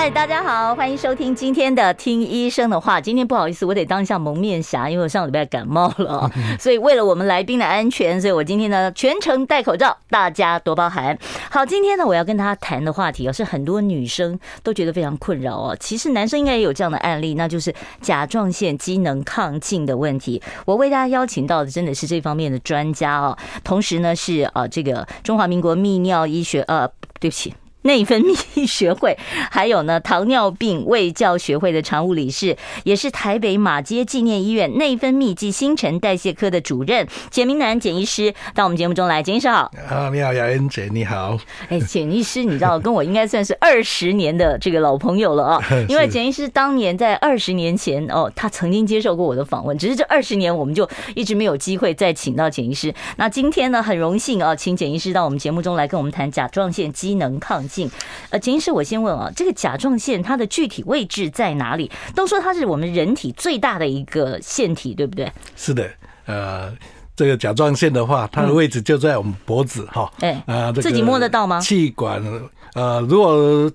嗨，大家好，欢迎收听今天的听医生的话。今天不好意思，我得当一下蒙面侠，因为我上礼拜感冒了，所以为了我们来宾的安全，所以我今天呢全程戴口罩，大家多包涵。好，今天呢我要跟大家谈的话题哦，是很多女生都觉得非常困扰哦。其实男生应该也有这样的案例，那就是甲状腺机能亢进的问题。我为大家邀请到的真的是这方面的专家哦，同时呢是啊这个中华民国泌尿医学呃，对不起。内分泌学会，还有呢糖尿病卫教学会的常务理事，也是台北马街纪念医院内分泌及新陈代谢科的主任简明南简医师到我们节目中来。简医师好，啊，你好，雅恩姐，你好。哎，简医师，你知道跟我应该算是 二十年的这个老朋友了啊，因为简医师当年在二十年前哦，他曾经接受过我的访问，只是这二十年我们就一直没有机会再请到简医师。那今天呢，很荣幸啊，请简医师到我们节目中来跟我们谈甲状腺机能亢进。呃，简医师，我先问啊，这个甲状腺它的具体位置在哪里？都说它是我们人体最大的一个腺体，对不对？是的，呃，这个甲状腺的话，它的位置就在我们脖子哈。哎、嗯，啊，自己摸得到吗？气管，呃，如果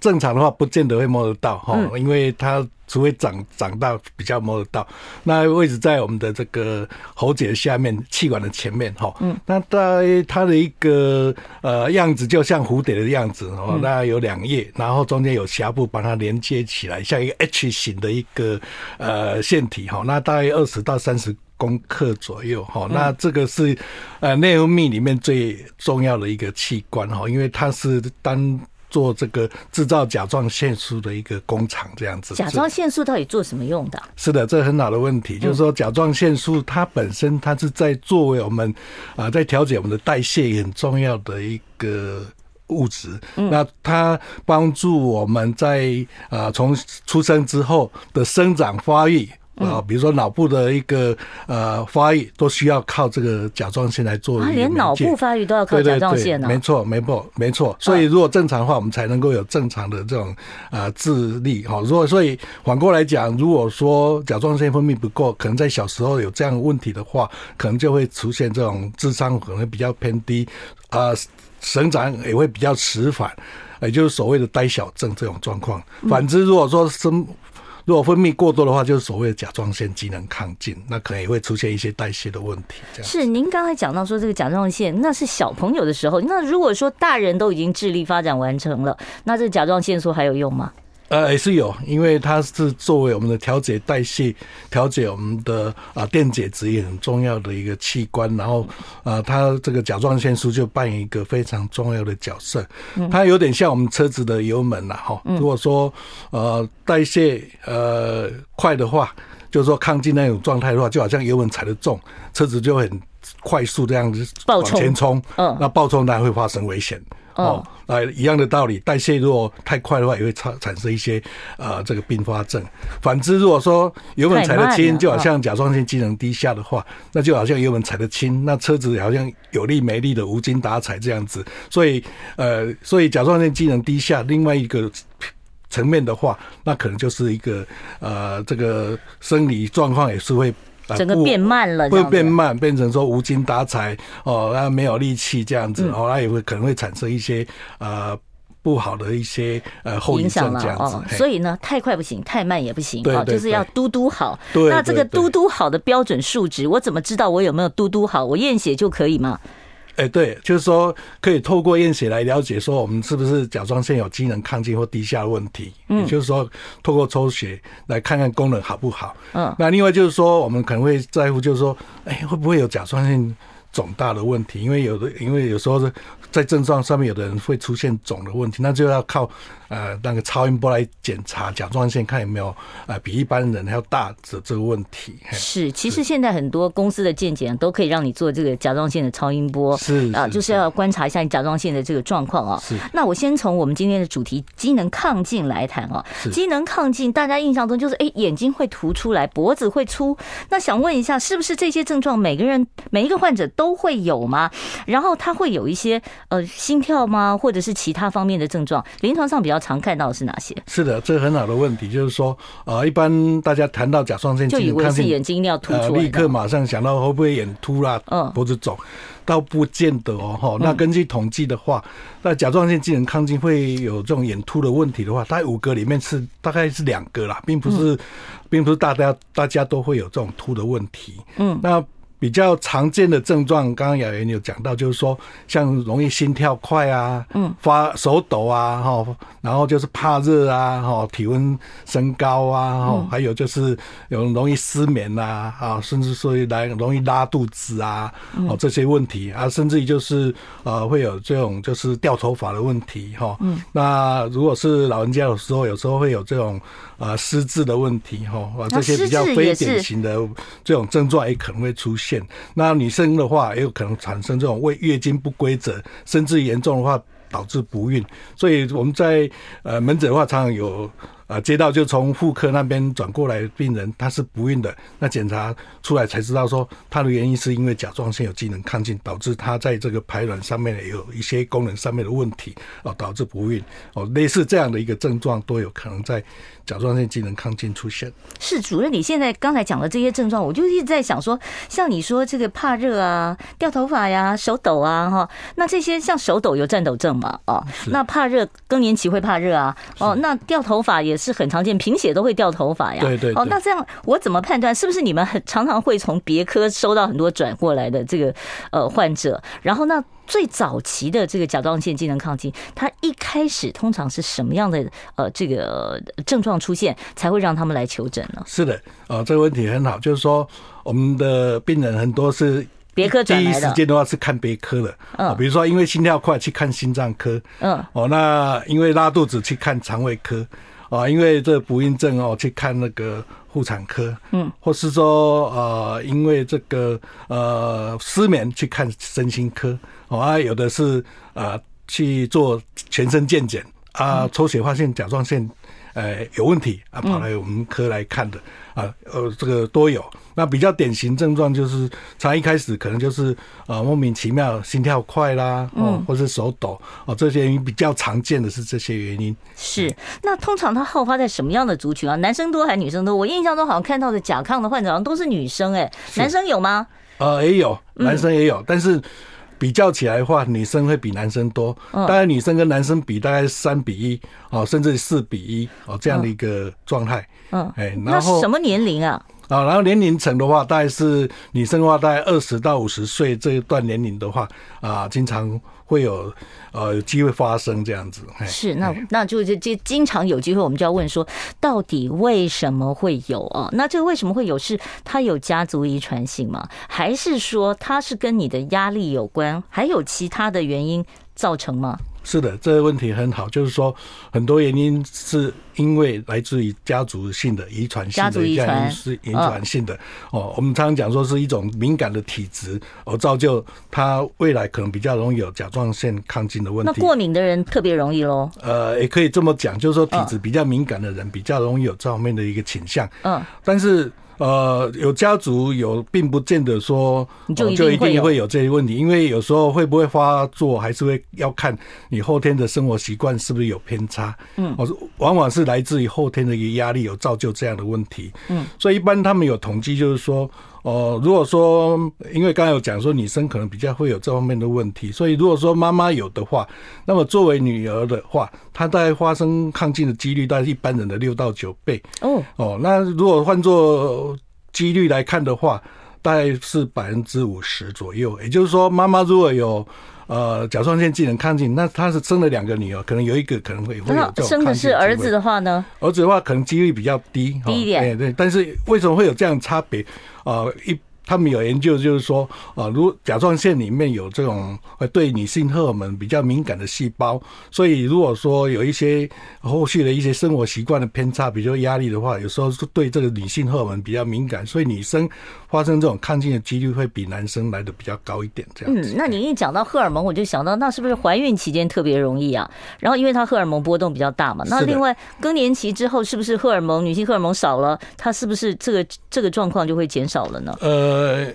正常的话，不见得会摸得到哈，因为它。除非长长大比较摸得到，那位置在我们的这个喉结下面，气管的前面哈。嗯。那在它的一个呃样子，就像蝴蝶的样子哦。那有两叶，然后中间有峡部把它连接起来，像一个 H 型的一个呃腺体哈。那大约二十到三十公克左右哈。那这个是呃内分泌里面最重要的一个器官哈，因为它是单。做这个制造甲状腺素的一个工厂，这样子。甲状腺素到底做什么用的？是的，这很好的问题。就是说，甲状腺素它本身，它是在作为我们啊，在调节我们的代谢也很重要的一个物质。那它帮助我们在啊，从出生之后的生长发育。啊，比如说脑部的一个呃发育，都需要靠这个甲状腺来做。啊，连脑部发育都要靠甲状腺呢？没错，没错，没错。所以如果正常的话，我们才能够有正常的这种呃智力。哈，如果所以反过来讲，如果说甲状腺分泌不够，可能在小时候有这样的问题的话，可能就会出现这种智商可能会比较偏低，啊，生长也会比较迟缓，也就是所谓的呆小症这种状况。反之，如果说生如果分泌过多的话，就是所谓的甲状腺机能亢进，那可能也会出现一些代谢的问题。是，您刚才讲到说这个甲状腺，那是小朋友的时候。那如果说大人都已经智力发展完成了，那这甲状腺素还有用吗？呃，也是有，因为它是作为我们的调节代谢、调节我们的啊电解质也很重要的一个器官。然后啊，它这个甲状腺素就扮演一个非常重要的角色。它有点像我们车子的油门呐，哈。如果说呃代谢呃快的话，就是说亢进那种状态的话，就好像油门踩得重，车子就很快速这样子往前冲。嗯，那爆冲当然会发生危险。哦，啊，一样的道理，代谢如果太快的话，也会产产生一些呃这个并发症。反之，如果说油门踩得轻，就好像甲状腺机能低下的话，那就好像油门踩得轻，那车子好像有力没力的无精打采这样子。所以，呃，所以甲状腺机能低下，另外一个层面的话，那可能就是一个呃这个生理状况也是会。整个变慢了，会变慢，变成说无精打采哦，那没有力气这样子，哦，那也会可能会产生一些呃不好的一些呃后影响这样子。哦，所以呢，太快不行，太慢也不行，哦，就是要嘟嘟好。那这个嘟嘟好的标准数值，我怎么知道我有没有嘟嘟好？我验血就可以吗？哎，对，就是说可以透过验血来了解说我们是不是甲状腺有机能亢进或低下的问题。嗯，就是说透过抽血来看看功能好不好。嗯，那另外就是说我们可能会在乎，就是说，哎，会不会有甲状腺肿大的问题？因为有的，因为有时候是。在症状上面，有的人会出现肿的问题，那就要靠呃那个超音波来检查甲状腺，看有没有呃比一般人还要大的这个问题。是，其实现在很多公司的健检都可以让你做这个甲状腺的超音波，是啊，就是要观察一下你甲状腺的这个状况啊。是。那我先从我们今天的主题机能亢进来谈啊。机能亢进，大家印象中就是哎眼睛会凸出来，脖子会粗。那想问一下，是不是这些症状每个人每一个患者都会有吗？然后他会有一些呃心跳吗？或者是其他方面的症状？临床上比较常看到的是哪些？是的，这很好的问题，就是说，呃，一般大家谈到甲状腺就以为，是眼睛一定要突出，呃，立刻马上想到会不会眼突啦，嗯，脖子肿，倒不见得哦，哈。那根据统计的话，那甲状腺机能亢进会有这种眼突的问题的话，大概五个里面是大概是两个啦，并不是，并不是大家大家都会有这种突的问题，嗯，那。比较常见的症状，刚刚雅媛有讲到，就是说像容易心跳快啊，嗯，发手抖啊，哈，然后就是怕热啊，哈，体温升高啊，哈，还有就是有容易失眠呐，啊，甚至说来容易拉肚子啊，哦，这些问题啊，甚至于就是呃会有这种就是掉头发的问题，哈，嗯，那如果是老人家有时候，有时候会有这种呃失智的问题，哈，啊，这些比较非典型的这种症状也可能会出现。那女生的话，也有可能产生这种为月经不规则，甚至严重的话导致不孕。所以我们在呃门诊的话，常常有。啊，接到就从妇科那边转过来的病人，他是不孕的，那检查出来才知道说，他的原因是因为甲状腺有机能亢进，导致他在这个排卵上面有一些功能上面的问题，哦，导致不孕，哦，类似这样的一个症状都有可能在甲状腺机能亢进出现。是主任，你现在刚才讲的这些症状，我就一直在想说，像你说这个怕热啊、掉头发呀、手抖啊，哈，那这些像手抖有颤抖症嘛？哦，那怕热更年期会怕热啊，哦，那掉头发也。是很常见，贫血都会掉头发呀。对对，对。哦，那这样我怎么判断？是不是你们很常常会从别科收到很多转过来的这个呃患者？然后那最早期的这个甲状腺机能亢进，它一开始通常是什么样的呃这个症状出现，才会让他们来求诊呢？是的，啊、呃，这个问题很好，就是说我们的病人很多是别科第一时间的话是看别科的，嗯，比如说因为心跳快去看心脏科，嗯，哦，那因为拉肚子去看肠胃科。啊，因为这个不孕症哦，去看那个妇产科，嗯，或是说呃，因为这个呃失眠去看身心科，哦啊，有的是呃去做全身健检啊，抽血发现甲状腺呃有问题啊，跑来我们科来看的。啊，呃，这个都有。那比较典型症状就是，从一开始可能就是呃莫名其妙心跳快啦，哦，或是手抖，哦，这些原因比较常见的是这些原因。是。那通常它好发在什么样的族群啊？男生多还是女生多？我印象中好像看到的甲亢的患者好像都是女生，欸，哎，男生有吗？呃，也有，男生也有，但是。比较起来的话，女生会比男生多，大概女生跟男生比大概三比一哦，甚至四比一哦，这样的一个状态。嗯，哎，然后什么年龄啊？啊，然后年龄层的话，大概是女生的话，大概二十到五十岁这一段年龄的话，啊，经常。会有呃有机会发生这样子，是那那就就就经常有机会，我们就要问说，到底为什么会有啊？那这个为什么会有？是它有家族遗传性吗？还是说它是跟你的压力有关？还有其他的原因造成吗？是的，这个问题很好，就是说很多原因是因为来自于家族性的遗传性的原因是遗传性的哦。我们常常讲说是一种敏感的体质，而造就他未来可能比较容易有甲状腺亢进的问题。那过敏的人特别容易喽？呃，也可以这么讲，就是说体质比较敏感的人比较容易有这方面的一个倾向。嗯，但是。呃，有家族有，并不见得说就就一定会有这些问题，因为有时候会不会发作，还是会要看你后天的生活习惯是不是有偏差。嗯，我往往是来自于后天的一个压力，有造就这样的问题。嗯，所以一般他们有统计，就是说。哦，如果说，因为刚才有讲说女生可能比较会有这方面的问题，所以如果说妈妈有的话，那么作为女儿的话，她大概发生亢进的几率大概是一般人的六到九倍。哦哦，那如果换作几率来看的话，大概是百分之五十左右。也就是说，妈妈如果有呃甲状腺机能亢进，那他是生了两个女儿，可能有一个可能会会有生的是儿子的话呢？儿子的话可能几率比较低，低一点。对对，但是为什么会有这样差别？啊，一他们有研究，就是说，啊，如甲状腺里面有这种呃对女性荷尔蒙比较敏感的细胞，所以如果说有一些后续的一些生活习惯的偏差，比如说压力的话，有时候是对这个女性荷尔蒙比较敏感，所以女生发生这种亢进的几率会比男生来的比较高一点。这样子。嗯，那你一讲到荷尔蒙，我就想到，那是不是怀孕期间特别容易啊？然后因为它荷尔蒙波动比较大嘛，那另外更年期之后，是不是荷尔蒙女性荷尔蒙少了，它是不是这个这个状况就会减少了呢？呃。呃，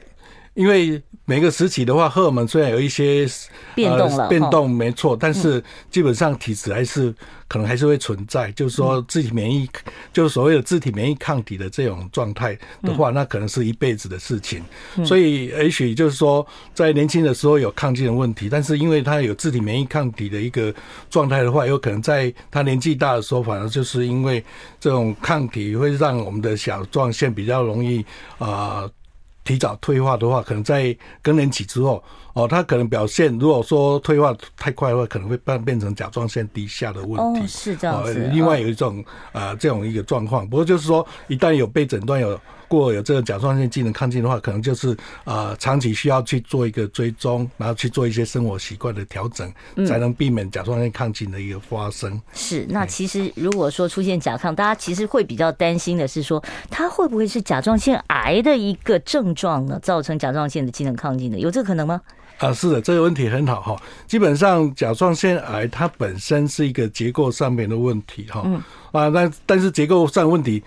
因为每个时期的话，荷尔蒙虽然有一些变动了，呃、变动没错，但是基本上体质还是可能还是会存在。嗯、就是说，自体免疫，就是所谓的自体免疫抗体的这种状态的话，嗯、那可能是一辈子的事情。嗯、所以，也许就是说，在年轻的时候有抗进的问题，但是因为他有自体免疫抗体的一个状态的话，有可能在他年纪大的时候，反而就是因为这种抗体会让我们的甲状腺比较容易啊。呃提早退化的话，可能在更年期之后，哦，他可能表现如果说退化太快的话，可能会变变成甲状腺低下的问题。哦，是这样子。另外有一种啊，这种一个状况，不过就是说，一旦有被诊断有。如果有这个甲状腺机能亢进的话，可能就是呃长期需要去做一个追踪，然后去做一些生活习惯的调整，才能避免甲状腺亢进的一个发生。嗯、是，那其实如果说出现甲亢，大家其实会比较担心的是说，它会不会是甲状腺癌的一个症状呢？造成甲状腺的机能亢进的，有这个可能吗？啊，是的，这个问题很好哈。基本上甲状腺癌它本身是一个结构上面的问题哈。嗯。啊，但但是结构上问题。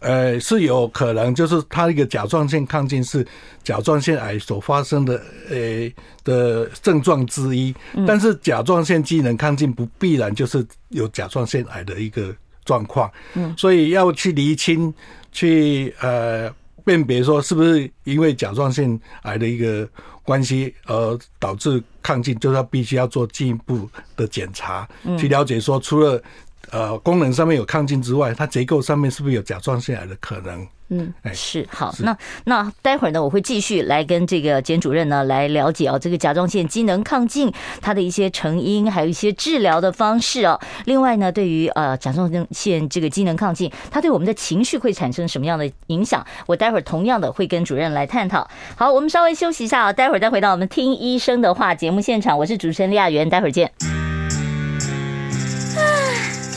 呃，是有可能，就是它一个甲状腺亢进是甲状腺癌所发生的呃的症状之一，但是甲状腺机能亢进不必然就是有甲状腺癌的一个状况，嗯，所以要去厘清，去呃辨别说是不是因为甲状腺癌的一个关系而导致亢进，就是要必须要做进一步的检查，去了解说除了。呃，功能上面有亢进之外，它结构上面是不是有甲状腺癌的可能？嗯，是好。是那那待会儿呢，我会继续来跟这个简主任呢来了解哦，这个甲状腺机能亢进它的一些成因，还有一些治疗的方式哦。另外呢，对于呃甲状腺这个机能亢进，它对我们的情绪会产生什么样的影响？我待会儿同样的会跟主任来探讨。好，我们稍微休息一下啊，待会儿再回到我们听医生的话节目现场。我是主持人李亚媛，待会儿见。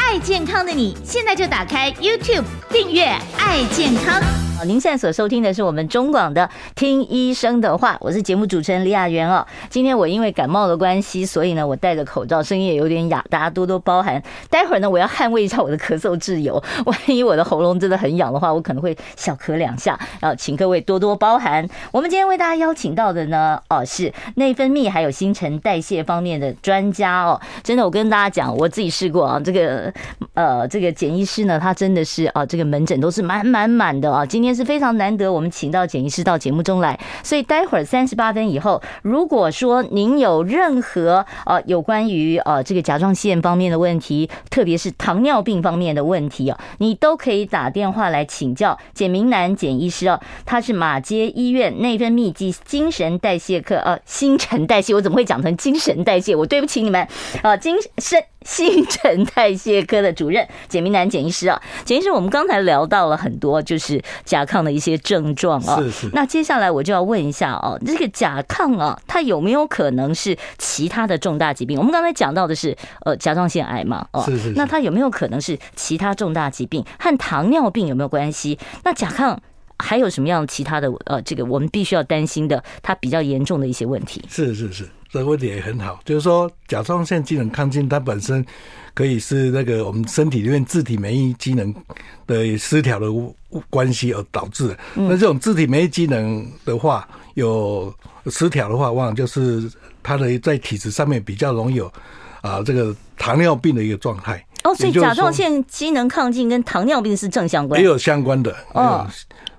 爱健康的你，现在就打开 YouTube 订阅“爱健康”。您现在所收听的是我们中广的《听医生的话》，我是节目主持人李雅媛哦。今天我因为感冒的关系，所以呢，我戴着口罩，声音也有点哑，大家多多包涵。待会儿呢，我要捍卫一下我的咳嗽自由，万一我的喉咙真的很痒的话，我可能会小咳两下，然后请各位多多包涵。我们今天为大家邀请到的呢，哦，是内分泌还有新陈代谢方面的专家哦。真的，我跟大家讲，我自己试过啊，这个呃，这个简医师呢，他真的是啊，这个门诊都是满满满的啊。今天。是非常难得，我们请到简医师到节目中来，所以待会儿三十八分以后，如果说您有任何呃有关于呃这个甲状腺方面的问题，特别是糖尿病方面的问题啊，你都可以打电话来请教简明南简医师哦，他是马街医院内分泌及精神代谢科呃新陈代谢，我怎么会讲成精神代谢？我对不起你们啊，精神。新陈代谢科的主任简明南简医师啊，简医师，我们刚才聊到了很多就是甲亢的一些症状啊，是是。那接下来我就要问一下哦，这个甲亢啊，它有没有可能是其他的重大疾病？我们刚才讲到的是呃甲状腺癌嘛，哦，是是。那它有没有可能是其他重大疾病？和糖尿病有没有关系？那甲亢还有什么样其他的呃这个我们必须要担心的它比较严重的一些问题？是是是。这个问题也很好，就是说甲状腺机能亢进，它本身可以是那个我们身体里面自体免疫机能的失调的关系而导致的。那这种自体免疫机能的话，有失调的话，往往就是它的在体质上面比较容易有啊这个糖尿病的一个状态。哦，所以甲状腺机能亢进跟糖尿病是正相关，也有相关的。哦。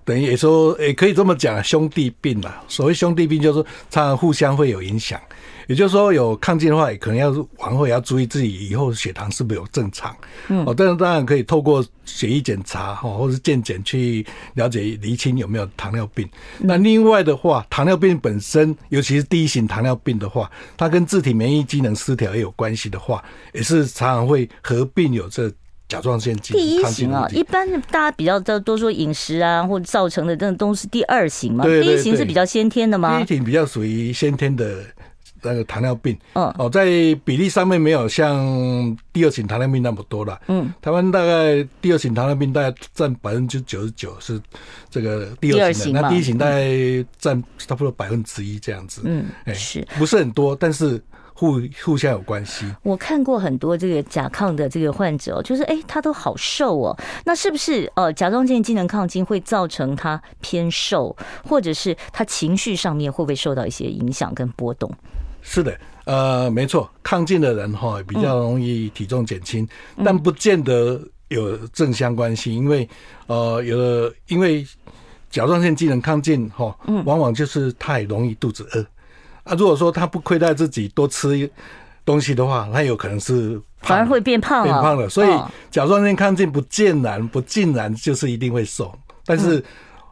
等于也说，也可以这么讲，兄弟病嘛。所谓兄弟病，就是常常互相会有影响。也就是说，有抗进的话，也可能要往后也要注意自己以后血糖是不是有正常。嗯，哦，但是当然可以透过血液检查哈，或者是健检去了解厘清有没有糖尿病。那另外的话，糖尿病本身，尤其是第一型糖尿病的话，它跟自体免疫机能失调也有关系的话，也是常常会合并有这。甲状腺。第一型啊，一般大家比较都都说饮食啊，或者造成的这种东西第二型嘛。对对对，第一型是比较先天的吗？第一型比较属于先天的那个糖尿病，嗯，哦，在比例上面没有像第二型糖尿病那么多了，嗯，台湾大概第二型糖尿病大概占百分之九十九是这个第二型的，那第一型大概占差不多百分之一这样子，嗯，哎，是不是很多，但是。互互相有关系。我看过很多这个甲亢的这个患者哦，就是哎，他都好瘦哦。那是不是呃甲状腺机能亢进会造成他偏瘦，或者是他情绪上面会不会受到一些影响跟波动？是的，呃，没错，亢进的人哈比较容易体重减轻，但不见得有正相关性，因为呃有的因为甲状腺机能亢进哈，往往就是太容易肚子饿。啊，如果说他不亏待自己多吃东西的话，他有可能是反而会变胖，变胖了。所以甲状腺亢进不见然不尽然就是一定会瘦，但是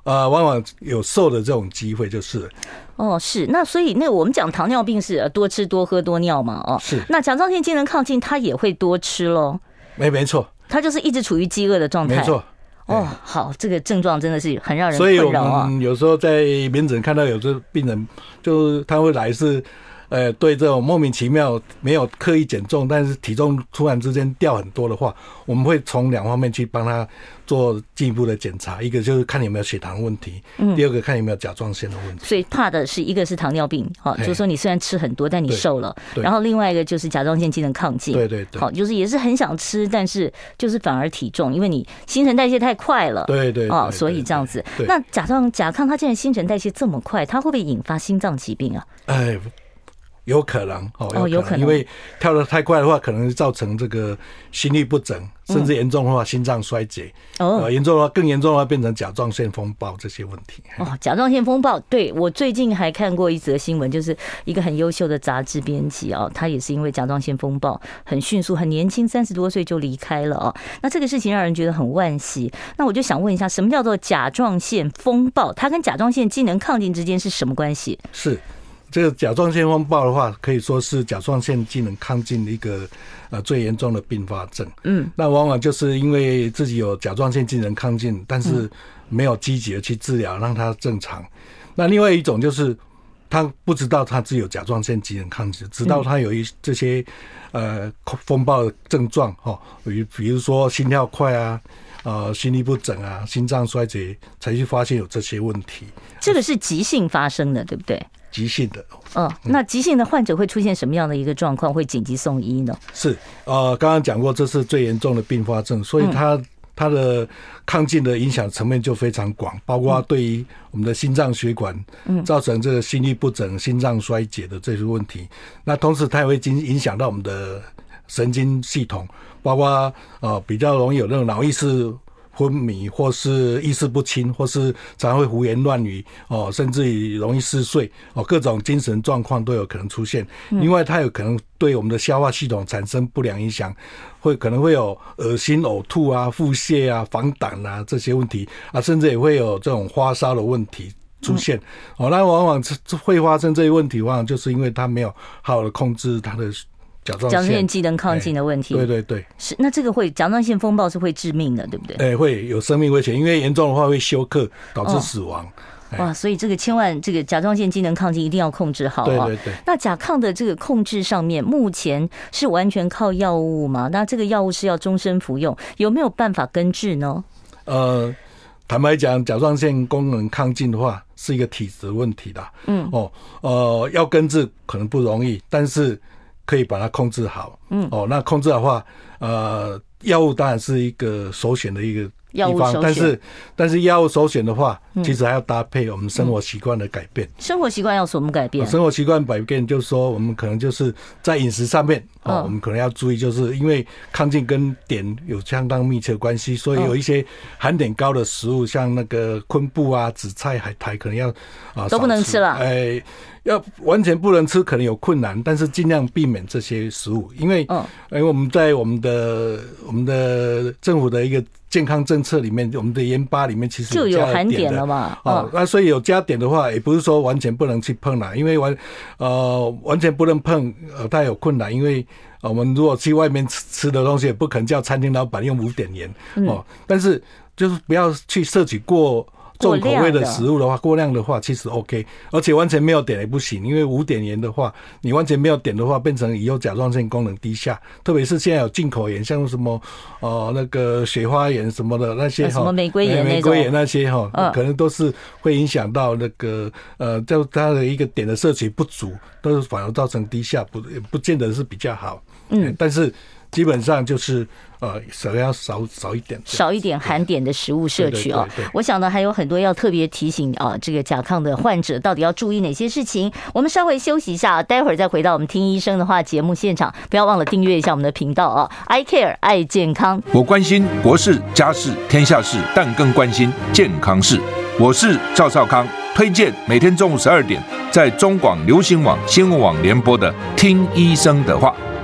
呃，往往有瘦的这种机会就是。哦，是那所以那我们讲糖尿病是多吃多喝多尿嘛？哦，是。那甲状腺机能亢进，他也会多吃喽？没没错，他就是一直处于饥饿的状态。没错。哦，好，这个症状真的是很让人困扰啊。所以我们有时候在门诊看到有这病人，就他会来是。呃，对这种莫名其妙没有刻意减重，但是体重突然之间掉很多的话，我们会从两方面去帮他做进一步的检查。一个就是看有没有血糖问题，嗯，第二个看有没有甲状腺的问题。所以怕的是一个是糖尿病，哦，就是说你虽然吃很多，但你瘦了。然后另外一个就是甲状腺机能亢进，对对对，好，就是也是很想吃，但是就是反而体重，因为你新陈代谢太快了，对对哦，所以这样子。那甲状甲亢它既然新陈代谢这么快，它会不会引发心脏疾病啊？哎。有可能哦，有可能，因为跳得太快的话，可能造成这个心律不整，甚至严重的话心脏衰竭。哦，严重的话，更严重的话变成甲状腺风暴这些问题。哦，甲状腺风暴，对，我最近还看过一则新闻，就是一个很优秀的杂志编辑哦，他也是因为甲状腺风暴很迅速，很年轻，三十多岁就离开了哦。那这个事情让人觉得很惋惜。那我就想问一下，什么叫做甲状腺风暴？它跟甲状腺机能亢进之间是什么关系？是。这个甲状腺风暴的话，可以说是甲状腺机能亢进的一个呃最严重的并发症。嗯，那往往就是因为自己有甲状腺机能亢进，但是没有积极的去治疗，让它正常。那另外一种就是他不知道他自己有甲状腺机能亢进，直到他有一这些呃风暴的症状哈，比比如说心跳快啊，呃心律不整啊，心脏衰竭，才去发现有这些问题。这个是急性发生的，对不对？急性的，嗯，那急性的患者会出现什么样的一个状况，会紧急送医呢？是，呃，刚刚讲过，这是最严重的并发症，所以它它的抗进的影响层面就非常广，包括对于我们的心脏血管，造成这个心律不整、心脏衰竭的这些问题。那同时，它也会影影响到我们的神经系统，包括呃比较容易有那种脑意识昏迷，或是意识不清，或是常常会胡言乱语哦，甚至于容易嗜睡哦，各种精神状况都有可能出现。另外，它有可能对我们的消化系统产生不良影响，会可能会有恶心、呕吐啊、腹泻啊、黄疸啊这些问题啊，甚至也会有这种发烧的问题出现。哦，那往往会发生这些问题，往往就是因为它没有好好的控制它的。甲状腺机能亢进的问题，对对对，是那这个会甲状腺风暴是会致命的，对不对？哎，会有生命危险，因为严重的话会休克，导致死亡。哦、哇，所以这个千万这个甲状腺机能亢进一定要控制好啊。对对对。那甲亢的这个控制上面，目前是完全靠药物吗？那这个药物是要终身服用，有没有办法根治呢？呃，坦白讲，甲状腺功能亢进的话是一个体质问题的。嗯哦呃，要根治可能不容易，但是。可以把它控制好，嗯，哦，那控制的话，呃，药物当然是一个首选的一个。地方，但是但是药物首选的话，其实还要搭配我们生活习惯的改变。生活习惯要怎么改变？生活习惯改变就是说，我们可能就是在饮食上面啊，我们可能要注意，就是因为抗进跟碘有相当密切的关系，所以有一些含碘高的食物，像那个昆布啊、紫菜、海苔，可能要啊都不能吃了。哎，要完全不能吃，可能有困难，但是尽量避免这些食物，因为嗯，因为我们在我们的我们的政府的一个。健康政策里面，我们的盐巴里面其实就有含碘了嘛？哦，那所以有加碘的话，也不是说完全不能去碰啦，因为完呃完全不能碰，呃，它有困难，因为我们如果去外面吃吃的东西，也不可能叫餐厅老板用无碘盐哦。但是就是不要去摄取过重口味的食物的话，过量的话其实 OK，而且完全没有碘也不行，因为无碘盐的话，你完全没有碘的话，变成以后甲状腺功能低下，特别是现在有进口盐，像什么呃那个雪花盐什么的那些哈，什么玫瑰盐、玫瑰盐那些哈，可能都是会影响到那个呃，就它的一个碘的摄取不足，都是反而造成低下，不不见得是比较好。嗯，但是。基本上就是呃，少要少少一点，少一点含碘的食物摄取啊。我想呢，还有很多要特别提醒啊，这个甲亢的患者到底要注意哪些事情？我们稍微休息一下，待会儿再回到我们听医生的话节目现场。不要忘了订阅一下我们的频道啊，I Care 爱健康。我关心国事、家事、天下事，但更关心健康事。我是赵少康，推荐每天中午十二点在中广流行网、新闻网联播的《听医生的话》。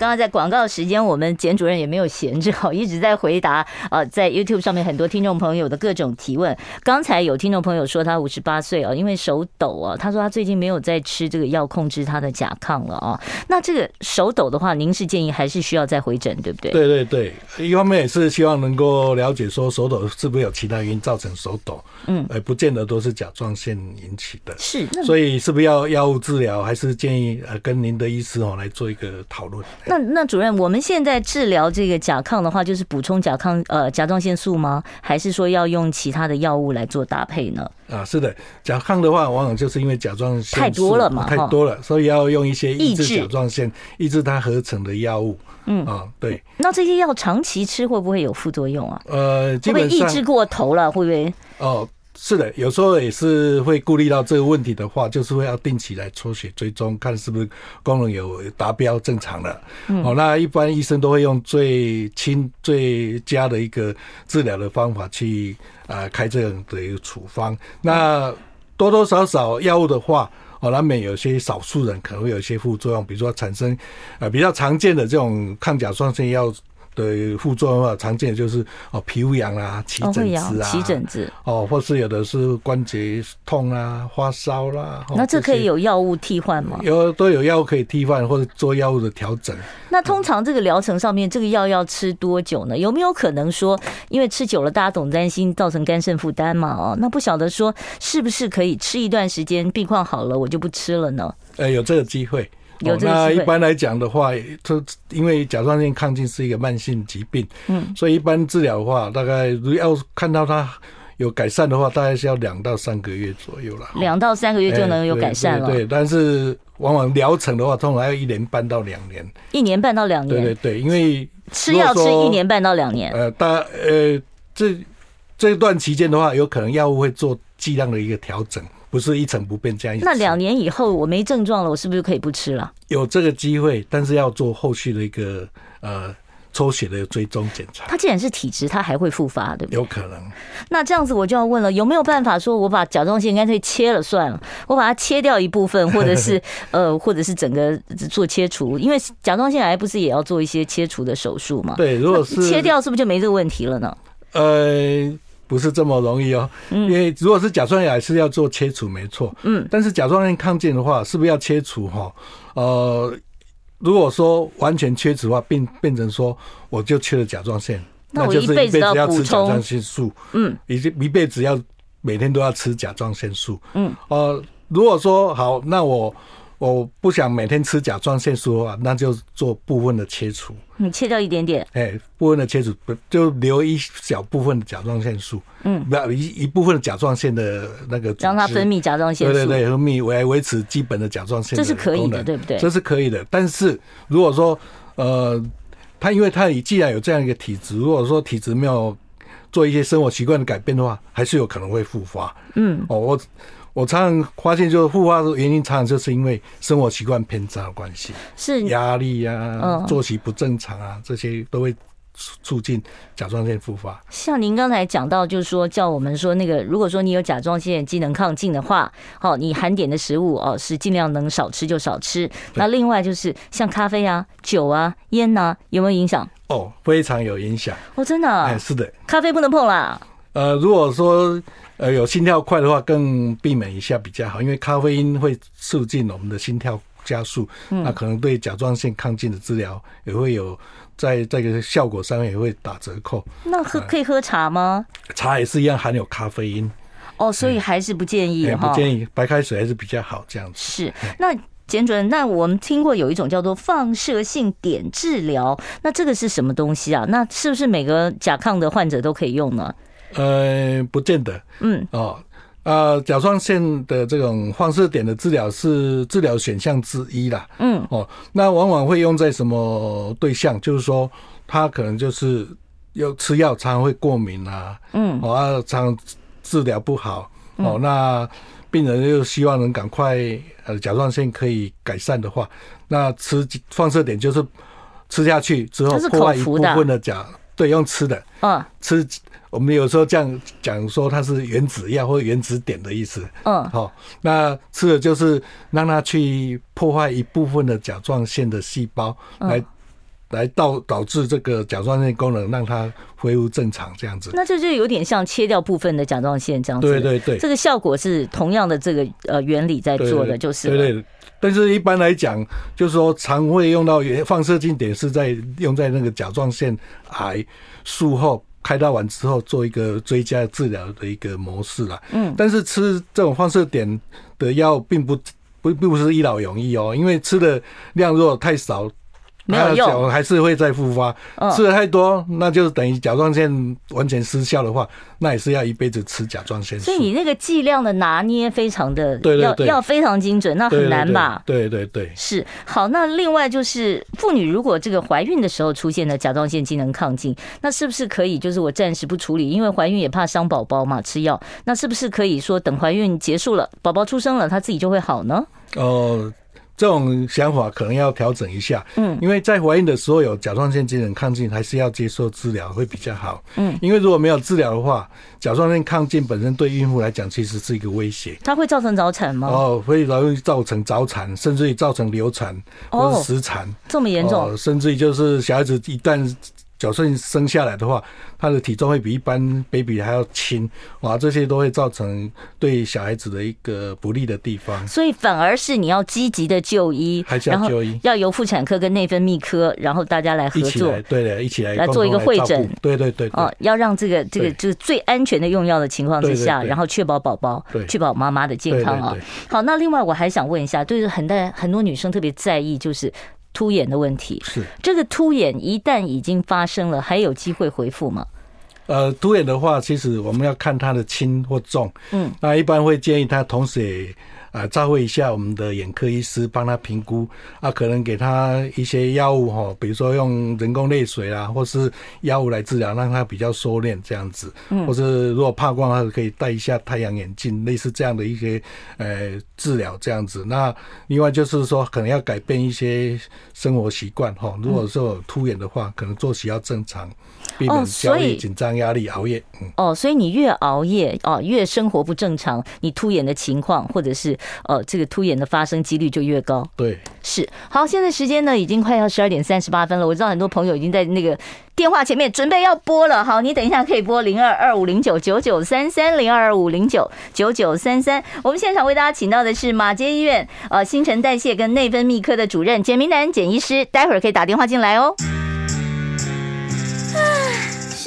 刚刚在广告时间，我们简主任也没有闲着，一直在回答啊，在 YouTube 上面很多听众朋友的各种提问。刚才有听众朋友说他五十八岁啊，因为手抖啊，他说他最近没有在吃这个药控制他的甲亢了啊。那这个手抖的话，您是建议还是需要再回诊，对不对？对对对，一方面也是希望能够了解说手抖是不是有其他原因造成手抖，嗯，而不见得都是甲状腺引起的。是，所以是不是要药物治疗，还是建议呃跟您的医师哦来做一个讨论。那那主任，我们现在治疗这个甲亢的话，就是补充甲亢呃甲状腺素吗？还是说要用其他的药物来做搭配呢？啊，是的，甲亢的话，往往就是因为甲状腺太多了嘛，太多了，所以要用一些抑制甲状腺、抑制它合成的药物。嗯啊，对。那这些药长期吃会不会有副作用啊？呃，基本上会不会抑制过头了？会不会？哦。是的，有时候也是会顾虑到这个问题的话，就是会要定期来抽血追踪，看是不是功能有达标正常了。嗯，哦，那一般医生都会用最轻最佳的一个治疗的方法去啊开这样的一个处方。那多多少少药物的话，哦，难免有些少数人可能会有一些副作用，比如说产生啊比较常见的这种抗甲状腺药。的副作用啊，常见的就是哦皮肤痒啊、起疹子啊、起疹子哦，或是有的是关节痛啊、发烧啦。那这可以有药物替换吗？有都有药物可以替换，或者做药物的调整。那通常这个疗程上面，这个药要吃多久呢？有没有可能说，因为吃久了，大家总担心造成肝肾负担嘛？哦，那不晓得说是不是可以吃一段时间，病况好了，我就不吃了呢？呃，有这个机会。哦，那一般来讲的话，它因为甲状腺亢进是一个慢性疾病，嗯，所以一般治疗的话，大概如要看到它有改善的话，大概是要两到三个月左右了。两到三个月就能有改善了。对，但是往往疗程的话，通常要一年半到两年。一年半到两年。对对对，因为吃药吃一年半到两年。呃，大呃这这段期间的话，有可能药物会做剂量的一个调整。不是一成不变这样。那两年以后我没症状了，我是不是可以不吃了？有这个机会，但是要做后续的一个呃抽血的追踪检查。它既然是体质，它还会复发，对不对？有可能。那这样子我就要问了，有没有办法说我把甲状腺干脆切了算了，我把它切掉一部分，或者是 呃，或者是整个做切除？因为甲状腺癌不是也要做一些切除的手术吗？对，如果是切掉，是不是就没这个问题了呢？呃。不是这么容易哦，因为如果是甲状腺癌是要做切除，没错。嗯，但是甲状腺亢进的话，是不是要切除？哈，呃，如果说完全切除的话，变变成说我就缺了甲状腺，那就是一辈子要吃甲状腺素。嗯，一一辈子要每天都要吃甲状腺素。嗯，呃，如果说好，那我。我不想每天吃甲状腺素的话，那就做部分的切除。你切掉一点点，哎，部分的切除，就留一小部分的甲状腺素。嗯，不要一一部分的甲状腺的那个，让它分泌甲状腺素。对对对，分泌来维持基本的甲状腺。这是可以的，对不对？这是可以的。但是如果说，呃，他因为他既然有这样一个体质，如果说体质没有做一些生活习惯的改变的话，还是有可能会复发。嗯，哦，我。我常常发现，就是复发的原因，常常就是因为生活习惯偏差的关系，是压力啊，作息不正常啊，这些都会促进甲状腺复发。像您刚才讲到，就是说叫我们说那个，如果说你有甲状腺机能亢进的话，好，你含碘的食物哦是尽量能少吃就少吃。那另外就是像咖啡啊、酒啊、烟呐，有没有影响？哦，非常有影响。哦，真的？哎，是的，咖啡不能碰啦。呃，如果说呃有心跳快的话，更避免一下比较好，因为咖啡因会促进我们的心跳加速，那可能对甲状腺亢进的治疗也会有在这个效果上面也会打折扣。那喝可以喝茶吗？茶也是一样含有咖啡因。哦，所以还是不建议哈。不建议，白开水还是比较好这样子。是，那简主任，那我们听过有一种叫做放射性碘治疗，那这个是什么东西啊？那是不是每个甲亢的患者都可以用呢？呃，不见得。嗯，哦，呃，甲状腺的这种放射点的治疗是治疗选项之一啦。嗯，哦，那往往会用在什么对象？就是说，他可能就是要吃药，常常会过敏啊。嗯，哦，啊，常治疗不好。哦，那病人又希望能赶快呃甲状腺可以改善的话，那吃放射点就是吃下去之后破坏一部分的甲，对，用吃的。嗯，吃。我们有时候这样讲说，它是原子药或原子点的意思。嗯，好，那吃的就是让它去破坏一部分的甲状腺的细胞，来来导导致这个甲状腺功能让它恢复正常，这样子。那这就有点像切掉部分的甲状腺这样子。对对对，这个效果是同样的这个呃原理在做的，就是。对对，但是一般来讲，就是说常会用到放射性碘是在用在那个甲状腺癌术后。开刀完之后做一个追加治疗的一个模式啦，嗯，但是吃这种放射碘的药并不不并不是一劳永逸哦，因为吃的量如果太少。没有用，还是会再复发。吃的太多，那就是等于甲状腺完全失效的话，那也是要一辈子吃甲状腺素。所以你那个剂量的拿捏非常的要要非常精准，那很难吧？对对对，是。好，那另外就是妇女如果这个怀孕的时候出现的甲状腺机能亢进，那是不是可以就是我暂时不处理，因为怀孕也怕伤宝宝嘛，吃药。那是不是可以说等怀孕结束了，宝宝出生了，他自己就会好呢？哦。这种想法可能要调整一下，嗯，因为在怀孕的时候有甲状腺机能亢进，还是要接受治疗会比较好，嗯，因为如果没有治疗的话，甲状腺亢进本身对孕妇来讲其实是一个威胁。它会造成早产吗？哦，会容易造成早产，甚至于造成流产或者死产，这么严重，甚至于就是小孩子一旦。假设生下来的话，他的体重会比一般 baby 还要轻，哇，这些都会造成对小孩子的一个不利的地方。所以反而是你要积极的就医，还是要就医，要由妇产科跟内分泌科，然后大家来合作，对的，一起来来做一个会诊，对对对，哦，要让这个这个就是最安全的用药的情况之下，然后确保宝宝，确保妈妈的健康啊。好，那另外我还想问一下，对于很多很多女生特别在意就是。突眼的问题是这个突眼一旦已经发生了，还有机会恢复吗？呃，突眼的话，其实我们要看它的轻或重。嗯，那一般会建议他同时也。啊，照会一下我们的眼科医师，帮他评估啊，可能给他一些药物哈，比如说用人工泪水啊，或是药物来治疗，让他比较收敛这样子。嗯，或是如果怕光的话，可以戴一下太阳眼镜，类似这样的一些呃治疗这样子。那另外就是说，可能要改变一些生活习惯哈。如果说有突眼的话，可能作息要正常，避免焦虑、紧张、压力、熬夜。嗯。哦，所以你越熬夜哦，越生活不正常，你突眼的情况或者是。呃，这个突眼的发生几率就越高。对，是。好，现在时间呢已经快要十二点三十八分了。我知道很多朋友已经在那个电话前面准备要拨了。好，你等一下可以拨零二二五零九九九三三零二二五零九九九三三。我们现场为大家请到的是马街医院呃新陈代谢跟内分泌科的主任简明南简医师，待会儿可以打电话进来哦。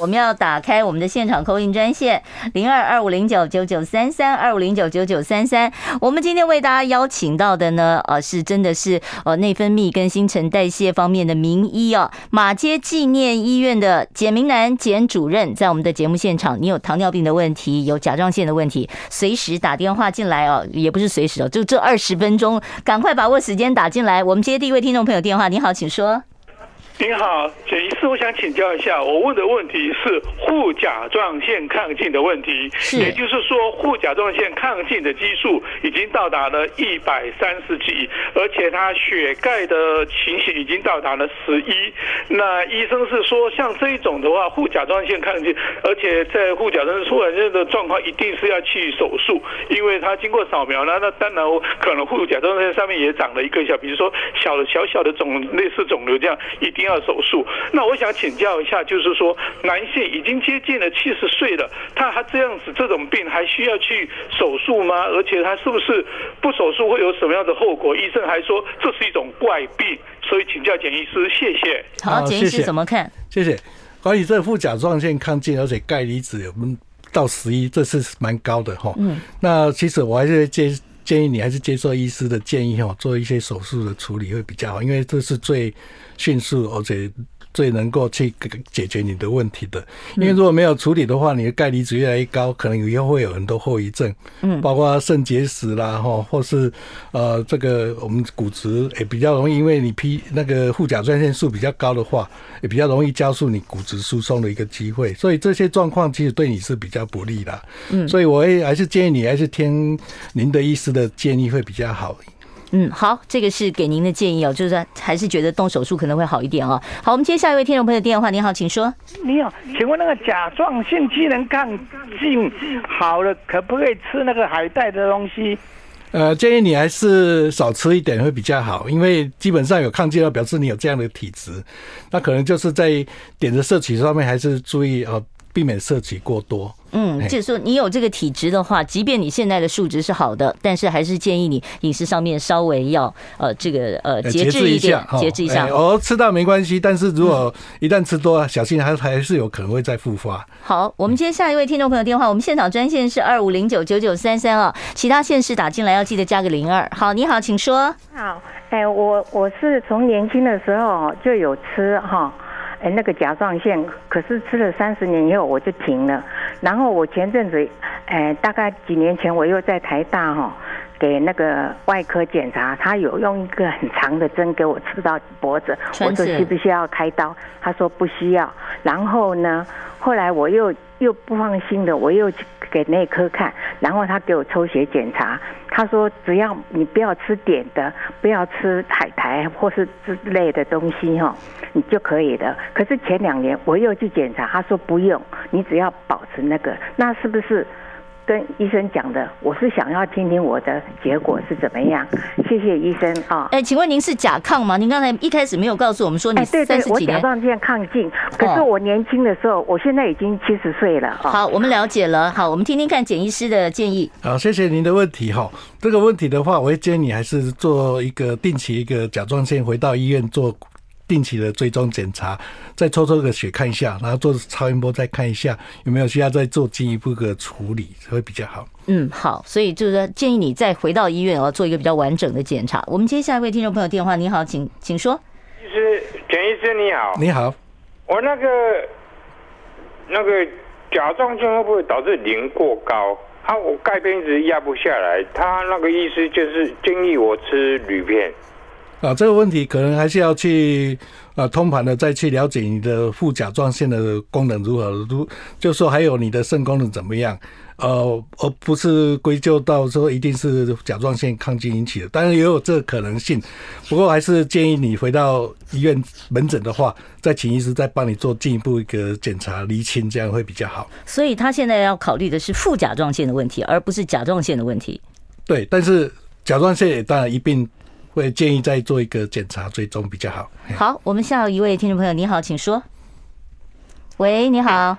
我们要打开我们的现场 call in 专线零二二五零九九九三三二五零九九九三三。我们今天为大家邀请到的呢，呃，是真的是呃内分泌跟新陈代谢方面的名医哦，马街纪念医院的简明南简主任，在我们的节目现场，你有糖尿病的问题，有甲状腺的问题，随时打电话进来哦，也不是随时哦，就这二十分钟，赶快把握时间打进来。我们接第一位听众朋友电话，你好，请说。您好，简医师，我想请教一下，我问的问题是护甲状腺亢进的问题，也就是说，护甲状腺亢进的激素已经到达了一百三十几，而且他血钙的情形已经到达了十一。那医生是说，像这一种的话，护甲状腺亢进，而且在护甲状腺突然间的状况，一定是要去手术，因为他经过扫描呢，那当然可能护甲状腺上面也长了一个小，比如说小的小小的肿，类似肿瘤这样，一定要。要手术，那我想请教一下，就是说，男性已经接近了七十岁了，他还这样子这种病还需要去手术吗？而且他是不是不手术会有什么样的后果？医生还说这是一种怪病，所以请教简医师，谢谢。好，简医师怎么看？谢谢。关于这副甲状腺亢进，而且钙离子我们到十一，这是蛮高的哈。嗯。那其实我还是建建议你还是接受医师的建议哦，做一些手术的处理会比较好，因为这是最。迅速，而且最能够去解决你的问题的。因为如果没有处理的话，你的钙离子越来越高，可能以后会有很多后遗症，嗯，包括肾结石啦，哈，或是呃，这个我们骨质也比较容易，因为你 P 那个护甲状腺素比较高的话，也比较容易加速你骨质疏松的一个机会。所以这些状况其实对你是比较不利的。嗯，所以我也还是建议你还是听您的医师的建议会比较好。嗯，好，这个是给您的建议哦，就是还是觉得动手术可能会好一点哦。好，我们接下一位听众朋友电话，你好，请说。你好，请问那个甲状腺机能亢进好了，可不可以吃那个海带的东西？呃，建议你还是少吃一点会比较好，因为基本上有亢进，表示你有这样的体质，那可能就是在点的摄取上面还是注意哦。避免摄取过多。嗯，就是说你有这个体质的话，即便你现在的数值是好的，但是还是建议你饮食上面稍微要呃这个呃节制一点，节制一下。哦，吃到没关系，但是如果一旦吃多，小心还还是有可能会再复发。好，我们接下一位听众朋友电话，我们现场专线是二五零九九九三三啊，其他县市打进来要记得加个零二。好，你好，请说。好，哎，我我是从年轻的时候就有吃哈。哎，那个甲状腺，可是吃了三十年以后我就停了。然后我前阵子，哎，大概几年前我又在台大哈，给那个外科检查，他有用一个很长的针给我刺到脖子，我说需不需要开刀？他说不需要。然后呢，后来我又又不放心的，我又去给内科看，然后他给我抽血检查。他说：“只要你不要吃碘的，不要吃海苔或是之类的东西哈，你就可以的。可是前两年我又去检查，他说不用，你只要保持那个，那是不是？”跟医生讲的，我是想要听听我的结果是怎么样。谢谢医生啊。哎，请问您是甲亢吗？您刚才一开始没有告诉我们说你三十几年。对对，我甲状腺亢进，可是我年轻的时候，我现在已经七十岁了。好，我们了解了。好，我们听听看简医师的建议。好，谢谢您的问题哈。这个问题的话，我会建议你还是做一个定期一个甲状腺回到医院做。定期的追踪检查，再抽抽个血看一下，然后做超音波再看一下有没有需要再做进一步的处理，会比较好。嗯，好，所以就是说建议你再回到医院哦，做一个比较完整的检查。我们接下一位听众朋友电话，你好，请请说。医师，简医师你好，你好，我那个那个甲状腺会不会导致磷过高？他我钙片一直压不下来，他那个医师就是建议我吃铝片。啊，这个问题可能还是要去啊通盘的再去了解你的副甲状腺的功能如何，如就说还有你的肾功能怎么样，呃，而不是归咎到说一定是甲状腺亢进引起的，当然也有这个可能性。不过还是建议你回到医院门诊的话，再请医师再帮你做进一步一个检查厘清，这样会比较好。所以他现在要考虑的是副甲状腺的问题，而不是甲状腺的问题。对，但是甲状腺也当然一并。会建议再做一个检查追踪比较好。好，我们下一位听众朋友，你好，请说。喂，你好。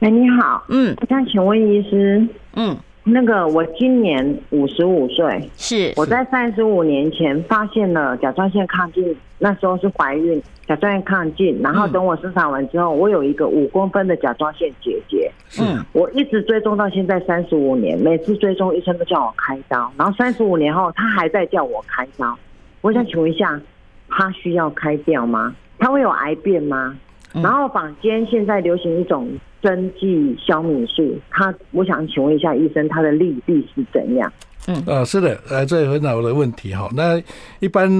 喂，你好。嗯，我想请问医师，嗯，那个我今年五十五岁，是。我在三十五年前发现了甲状腺亢进，那时候是怀孕，甲状腺亢进，然后等我生产完之后，我有一个五公分的甲状腺结节，嗯，我一直追踪到现在三十五年，每次追踪医生都叫我开刀，然后三十五年后他还在叫我开刀，我想请问一下，他需要开掉吗？他会有癌变吗？然后坊间现在流行一种。针剂消敏素，他我想请问一下医生，他的利弊是怎样？嗯，啊，是的，呃，这很好的问题哈。那一般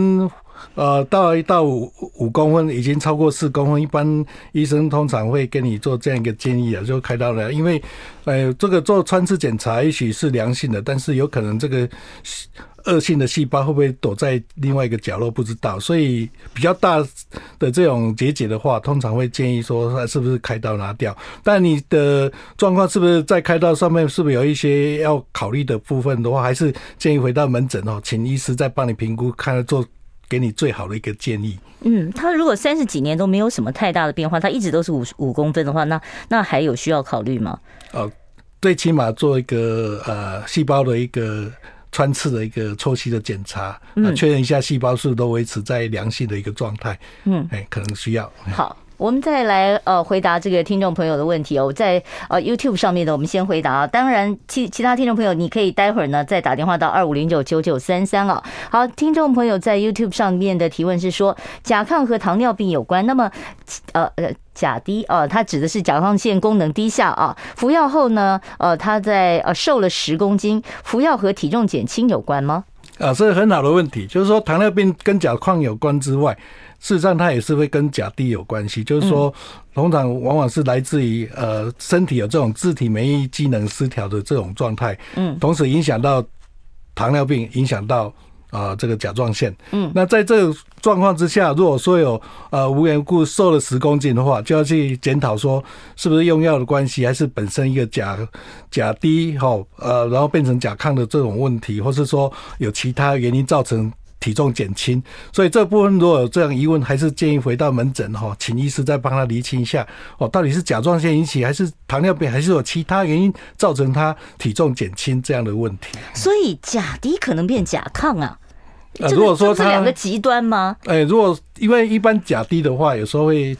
呃到一到五五公分，已经超过四公分，一般医生通常会跟你做这样一个建议啊，就开刀了，因为呃这个做穿刺检查也许是良性的，但是有可能这个。恶性的细胞会不会躲在另外一个角落？不知道，所以比较大的这种结节的话，通常会建议说，是不是开刀拿掉？但你的状况是不是在开刀上面，是不是有一些要考虑的部分的话，还是建议回到门诊哦，请医师再帮你评估，看做给你最好的一个建议。嗯，他如果三十几年都没有什么太大的变化，他一直都是五五公分的话，那那还有需要考虑吗？哦，最起码做一个呃细胞的一个。穿刺的一个抽吸的检查，嗯，确认一下细胞数都维持在良性的一个状态，嗯，哎，可能需要。好，我们再来呃回答这个听众朋友的问题哦，在呃 YouTube 上面的，我们先回答啊。当然，其其他听众朋友，你可以待会儿呢再打电话到二五零九九九三三啊。好，听众朋友在 YouTube 上面的提问是说，甲亢和糖尿病有关，那么呃呃。甲低啊，它指的是甲状腺功能低下啊。服药后呢，呃，他在呃瘦了十公斤，服药和体重减轻有关吗？啊，这是很好的问题，就是说糖尿病跟甲亢有关之外，事实上它也是会跟甲低有关系。就是说，通常往往是来自于呃身体有这种自体免疫机能失调的这种状态，嗯，同时影响到糖尿病，影响到。啊，这个甲状腺，嗯，那在这个状况之下，如果说有呃无缘故瘦了十公斤的话，就要去检讨说是不是用药的关系，还是本身一个甲甲低哈，呃，然后变成甲亢的这种问题，或是说有其他原因造成体重减轻。所以这部分如果有这样疑问，还是建议回到门诊哈，请医师再帮他厘清一下哦，到底是甲状腺引起，还是糖尿病，还是有其他原因造成他体重减轻这样的问题。所以甲低可能变甲亢啊。呃，如果说这两个极端吗？哎，如果因为一般甲低的话，有时候会。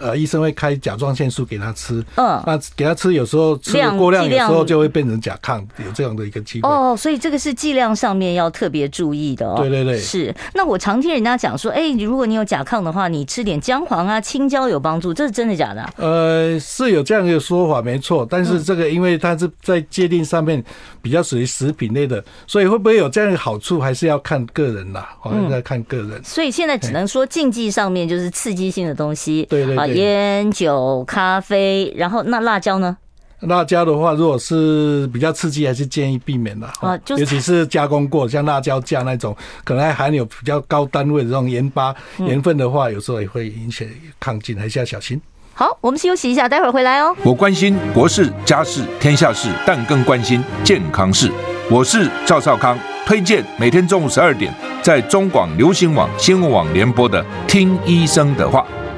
呃，医生会开甲状腺素给他吃，嗯，那给他吃，有时候吃的过量，有时候就会变成甲亢，有这样的一个机会。哦，所以这个是剂量上面要特别注意的哦。对对对，是。那我常听人家讲说，哎，如果你有甲亢的话，你吃点姜黄啊、青椒有帮助，这是真的假的？呃，是有这样一个说法，没错。但是这个因为它是在界定上面比较属于食品类的，所以会不会有这样的好处，还是要看个人啦，好像在看个人。所以现在只能说禁忌上面就是刺激性的东西。对对对。烟酒、咖啡，然后那辣椒呢？辣椒的话，如果是比较刺激，还是建议避免的。啊，尤其是加工过，像辣椒酱那种，可能还含有比较高单位的这种盐巴、盐分的话，有时候也会引起亢进，还是要小心。好，我们休息一下，待会儿回来哦。我关心国事、家事、天下事，但更关心健康事。我是赵少康，推荐每天中午十二点在中广流行网、新闻网联播的《听医生的话》。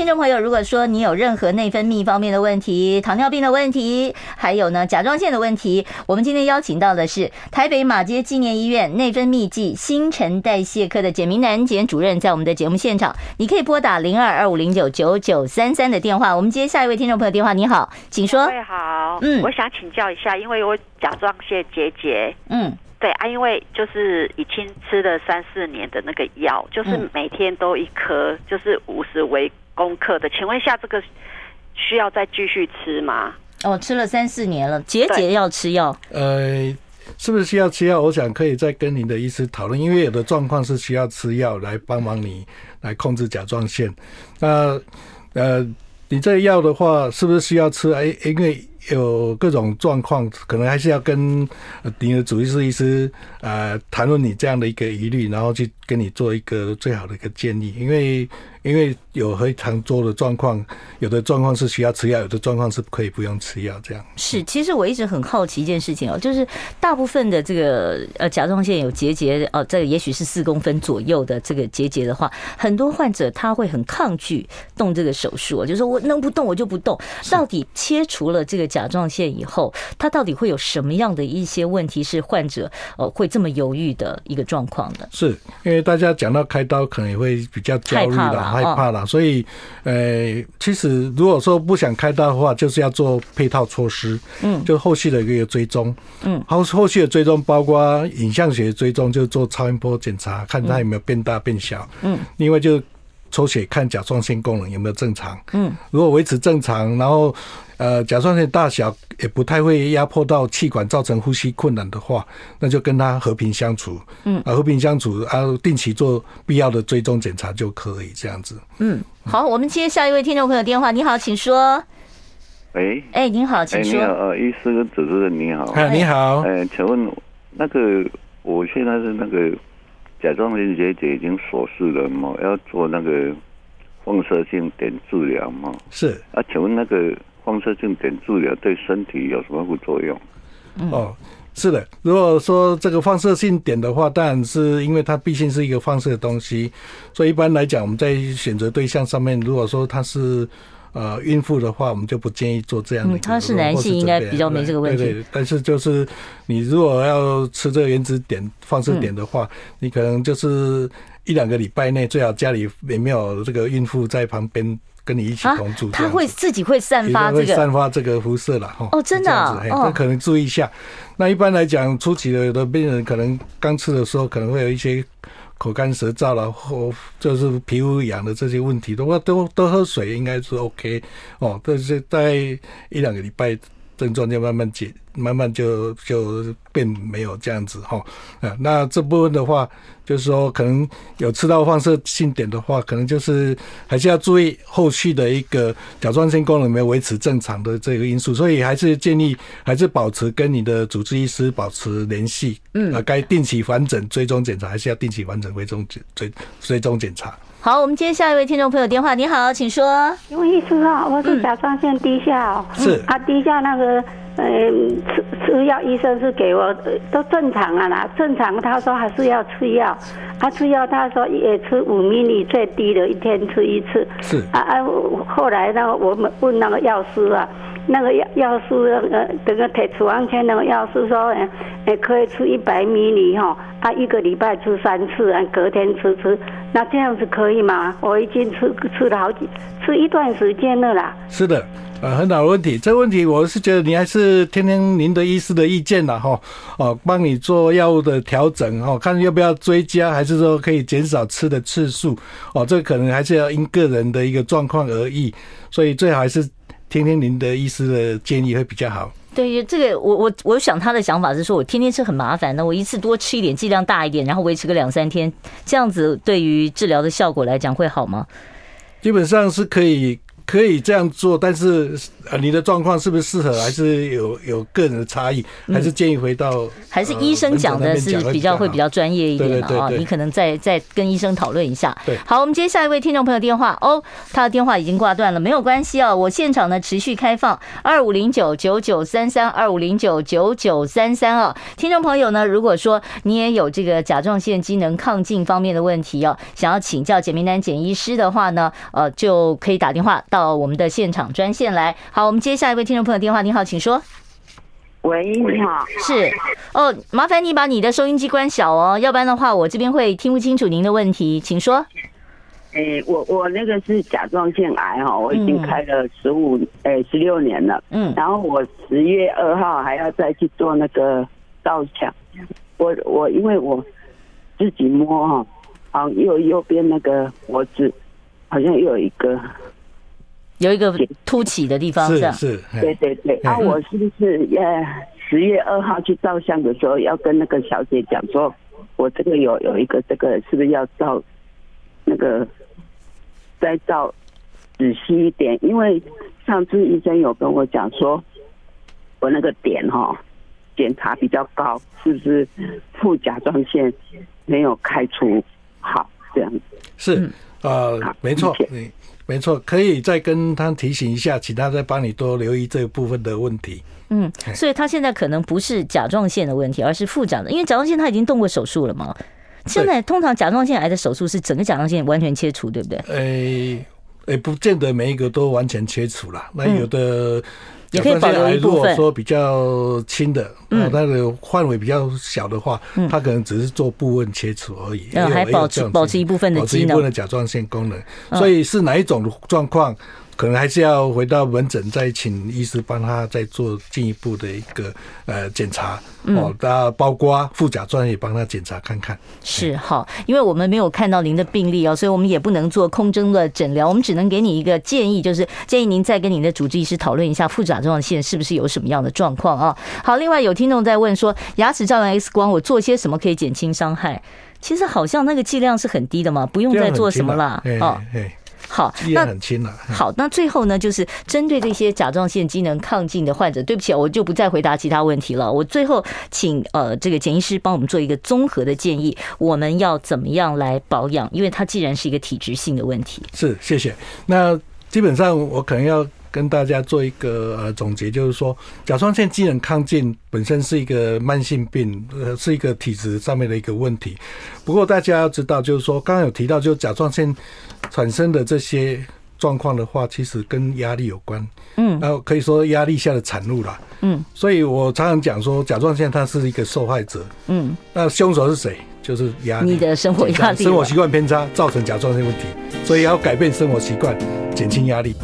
听众朋友，如果说你有任何内分泌方面的问题、糖尿病的问题，还有呢甲状腺的问题，我们今天邀请到的是台北马街纪念医院内分泌暨新陈代谢科的简明南简主任，在我们的节目现场，你可以拨打零二二五零九九九三三的电话。我们接下一位听众朋友电话，你好，请说。各位好，嗯，我想请教一下，因为我甲状腺结节，嗯，对啊，因为就是已经吃了三四年的那个药，就是每天都一颗，就是五十微。功课的，请问一下，这个需要再继续吃吗？哦，吃了三四年了，结节要吃药。呃，是不是需要吃药？我想可以再跟您的医师讨论，因为有的状况是需要吃药来帮忙你来控制甲状腺。那呃，你这药的话，是不是需要吃？哎，因为有各种状况，可能还是要跟你的主治医师呃谈论你这样的一个疑虑，然后去跟你做一个最好的一个建议，因为。因为有非常多的状况，有的状况是需要吃药，有的状况是可以不用吃药。这样是，其实我一直很好奇一件事情哦，就是大部分的这个呃甲状腺有结节哦，这个也许是四公分左右的这个结节的话，很多患者他会很抗拒动这个手术，就是说我能不动我就不动。到底切除了这个甲状腺以后，它到底会有什么样的一些问题是患者呃会这么犹豫的一个状况呢？是因为大家讲到开刀，可能也会比较焦虑了。害怕了，所以，呃，其实如果说不想开刀的话，就是要做配套措施，嗯，就后续的一个追踪，嗯，后后续的追踪包括影像学追踪，就做超音波检查，看它有没有变大变小，嗯，另外就抽血看甲状腺功能有没有正常，嗯，如果维持正常，然后。呃，甲状腺大小也不太会压迫到气管，造成呼吸困难的话，那就跟他和平相处。嗯，啊，和平相处啊，定期做必要的追踪检查就可以这样子。嗯，好，我们接下一位听众朋友电话。你好，请说。喂，哎，您好，请说。你好，呃，医师跟主持人你好。哎，你好。哎，请问那个我现在是那个甲状腺结节已经锁死了嘛？要做那个放射性碘治疗嘛？是。啊，请问那个。放射性碘治疗对身体有什么副作用？哦，是的。如果说这个放射性碘的话，当然是因为它毕竟是一个放射的东西，所以一般来讲，我们在选择对象上面，如果说它是呃孕妇的话，我们就不建议做这样的。他、嗯、是男性，应该比较没这个问题。对，对对。但是就是你如果要吃这个原子碘放射碘的话，嗯、你可能就是一两个礼拜内，最好家里也没有这个孕妇在旁边。跟你一起同住，他会自己会散发这个散发这个辐射了哈。哦，真的，那可能注意一下。那一般来讲，初期的有的病人可能刚吃的时候，可能会有一些口干舌燥了，或就是皮肤痒的这些问题的话，都多喝水应该是 OK 哦。但是在一两个礼拜，症状就慢慢解。慢慢就就变没有这样子哈，啊，那这部分的话，就是说可能有吃到放射性碘的话，可能就是还是要注意后续的一个甲状腺功能没有维持正常的这个因素，所以还是建议还是保持跟你的主治医师保持联系，嗯，啊，该定期返诊追踪检查还是要定期返诊追踪追追踪检查。好，我们接下一位听众朋友电话，你好，请说。因为医师啊，我是甲状腺低下，是啊，低下那个。嗯，吃吃药，医生是给我都正常啊啦，正常。他说还是要吃药，他、啊、吃药，他说也吃五米里最低的，一天吃一次。是啊啊，后来呢，我们问那个药师啊，那个药药师那个这个铁处方箋那个药师说，哎、欸，可以吃一百米里哈，他、一个礼拜吃三次，啊，隔天吃吃，那这样子可以吗？我已经吃吃了好几吃一段时间了啦。是的。呃，很好的问题，这个问题我是觉得你还是听听您的医师的意见了哈，哦，帮你做药物的调整哦，看要不要追加，还是说可以减少吃的次数哦，这个可能还是要因个人的一个状况而异，所以最好还是听听您的医师的建议会比较好。对，这个我我我想他的想法是说，我天天吃很麻烦，那我一次多吃一点，剂量大一点，然后维持个两三天，这样子对于治疗的效果来讲会好吗？基本上是可以。可以这样做，但是呃，你的状况是不是适合，还是有有个人的差异，还是建议回到还是医生讲的是比较会比较专业一点的啊，你可能再再跟医生讨论一下。对，好，我们接下一位听众朋友电话。哦，他的电话已经挂断了，没有关系啊，我现场呢持续开放二五零九九九三三二五零九九九三三啊，听众朋友呢，如果说你也有这个甲状腺机能亢进方面的问题哦，想要请教简明丹简医师的话呢，呃，就可以打电话到。到我们的现场专线来，好，我们接下一位听众朋友电话。你好，请说。喂，你好，是哦，麻烦你把你的收音机关小哦，要不然的话我这边会听不清楚您的问题，请说。哎、欸，我我那个是甲状腺癌哈，我已经开了十五哎十六年了，嗯，然后我十月二号还要再去做那个造抢，我我因为我自己摸哈，好右右边那个脖子。好像又有一个，有一个凸起的地方，是是，对对对。啊，我是不是呃十月二号去照相的时候，要跟那个小姐讲说，我这个有有一个这个，是不是要照那个再照仔细一点？因为上次医生有跟我讲说，我那个点哈检查比较高，是不是副甲状腺没有开除好这样子？是，呃，没错，你没错，可以再跟他提醒一下，请他再帮你多留意这部分的问题。嗯，所以他现在可能不是甲状腺的问题，而是副长的，因为甲状腺他已经动过手术了嘛。现在通常甲状腺癌的手术是整个甲状腺完全切除，对不对？诶，也不见得每一个都完全切除了。那有的甲状腺癌如果说比较轻的，嗯，它的范围比较小的话，它可能只是做部分切除而已，嗯，还保持保持一部分的机能，保持一部分的甲状腺功能。所以是哪一种状况？可能还是要回到门诊，再请医师帮他再做进一步的一个呃检查哦，那包括副甲状腺也帮他检查看看。是好，因为我们没有看到您的病例哦，所以我们也不能做空中的诊疗，我们只能给你一个建议，就是建议您再跟您的主治医师讨论一下副甲状腺是不是有什么样的状况啊。好，另外有听众在问说，牙齿照完 X 光，我做些什么可以减轻伤害？其实好像那个剂量是很低的嘛，不用再做什么了哦。好，那很轻了。好，那最后呢，就是针对这些甲状腺机能亢进的患者，对不起，我就不再回答其他问题了。我最后请呃这个简医师帮我们做一个综合的建议，我们要怎么样来保养？因为它既然是一个体质性的问题。是，谢谢。那基本上我可能要跟大家做一个呃总结，就是说甲状腺机能亢进本身是一个慢性病，呃，是一个体质上面的一个问题。不过大家要知道，就是说刚刚有提到，就是甲状腺。产生的这些状况的话，其实跟压力有关，嗯，然后可以说压力下的产物啦，嗯，所以我常常讲说，甲状腺它是一个受害者，嗯，那凶手是谁？就是压力，你的生活压力，生活习惯偏差造成甲状腺问题，所以要改变生活习惯，减轻压力。